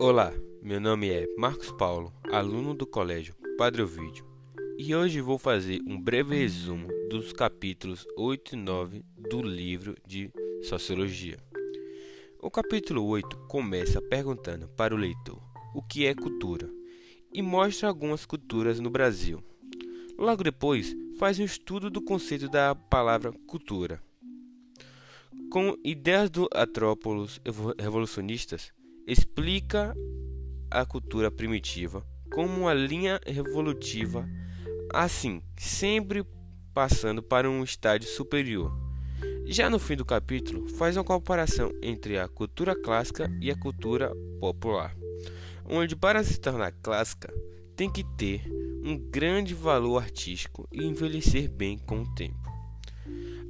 Olá, meu nome é Marcos Paulo, aluno do Colégio Padre Ovídio, e hoje vou fazer um breve resumo dos capítulos 8 e 9 do livro de Sociologia. O capítulo 8 começa perguntando para o leitor o que é cultura e mostra algumas culturas no Brasil. Logo depois, faz um estudo do conceito da palavra cultura. Com ideias do antropólogos revolucionistas, explica a cultura primitiva como uma linha revolutiva, assim, sempre passando para um estágio superior. Já no fim do capítulo, faz uma comparação entre a cultura clássica e a cultura popular, onde para se tornar clássica tem que ter um grande valor artístico e envelhecer bem com o tempo.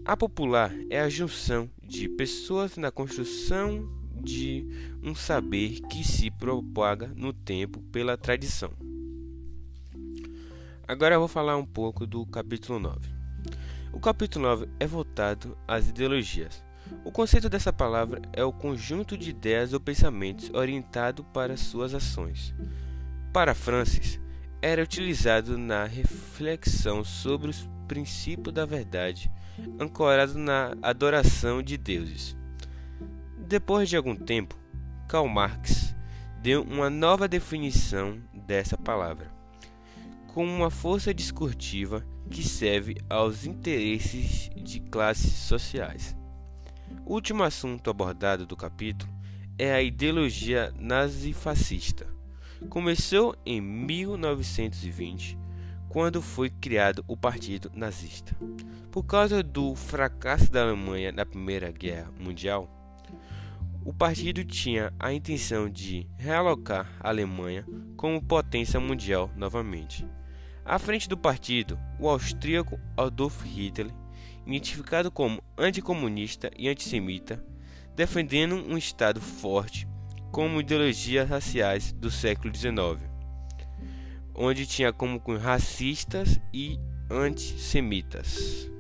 A popular é a junção de pessoas na construção de um saber que se propaga no tempo pela tradição. Agora eu vou falar um pouco do capítulo 9. O capítulo 9 é voltado às ideologias. O conceito dessa palavra é o conjunto de ideias ou pensamentos orientado para suas ações. Para Francis, era utilizado na reflexão sobre os princípios da verdade, ancorado na adoração de deuses. Depois de algum tempo, Karl Marx deu uma nova definição dessa palavra, como uma força discursiva que serve aos interesses de classes sociais. O último assunto abordado do capítulo é a ideologia nazifascista. Começou em 1920, quando foi criado o Partido Nazista. Por causa do fracasso da Alemanha na Primeira Guerra Mundial, o partido tinha a intenção de realocar a Alemanha como potência mundial novamente. À frente do partido, o austríaco Adolf Hitler, identificado como anticomunista e antissemita, defendendo um Estado forte como ideologias raciais do século XIX, onde tinha como racistas e antissemitas.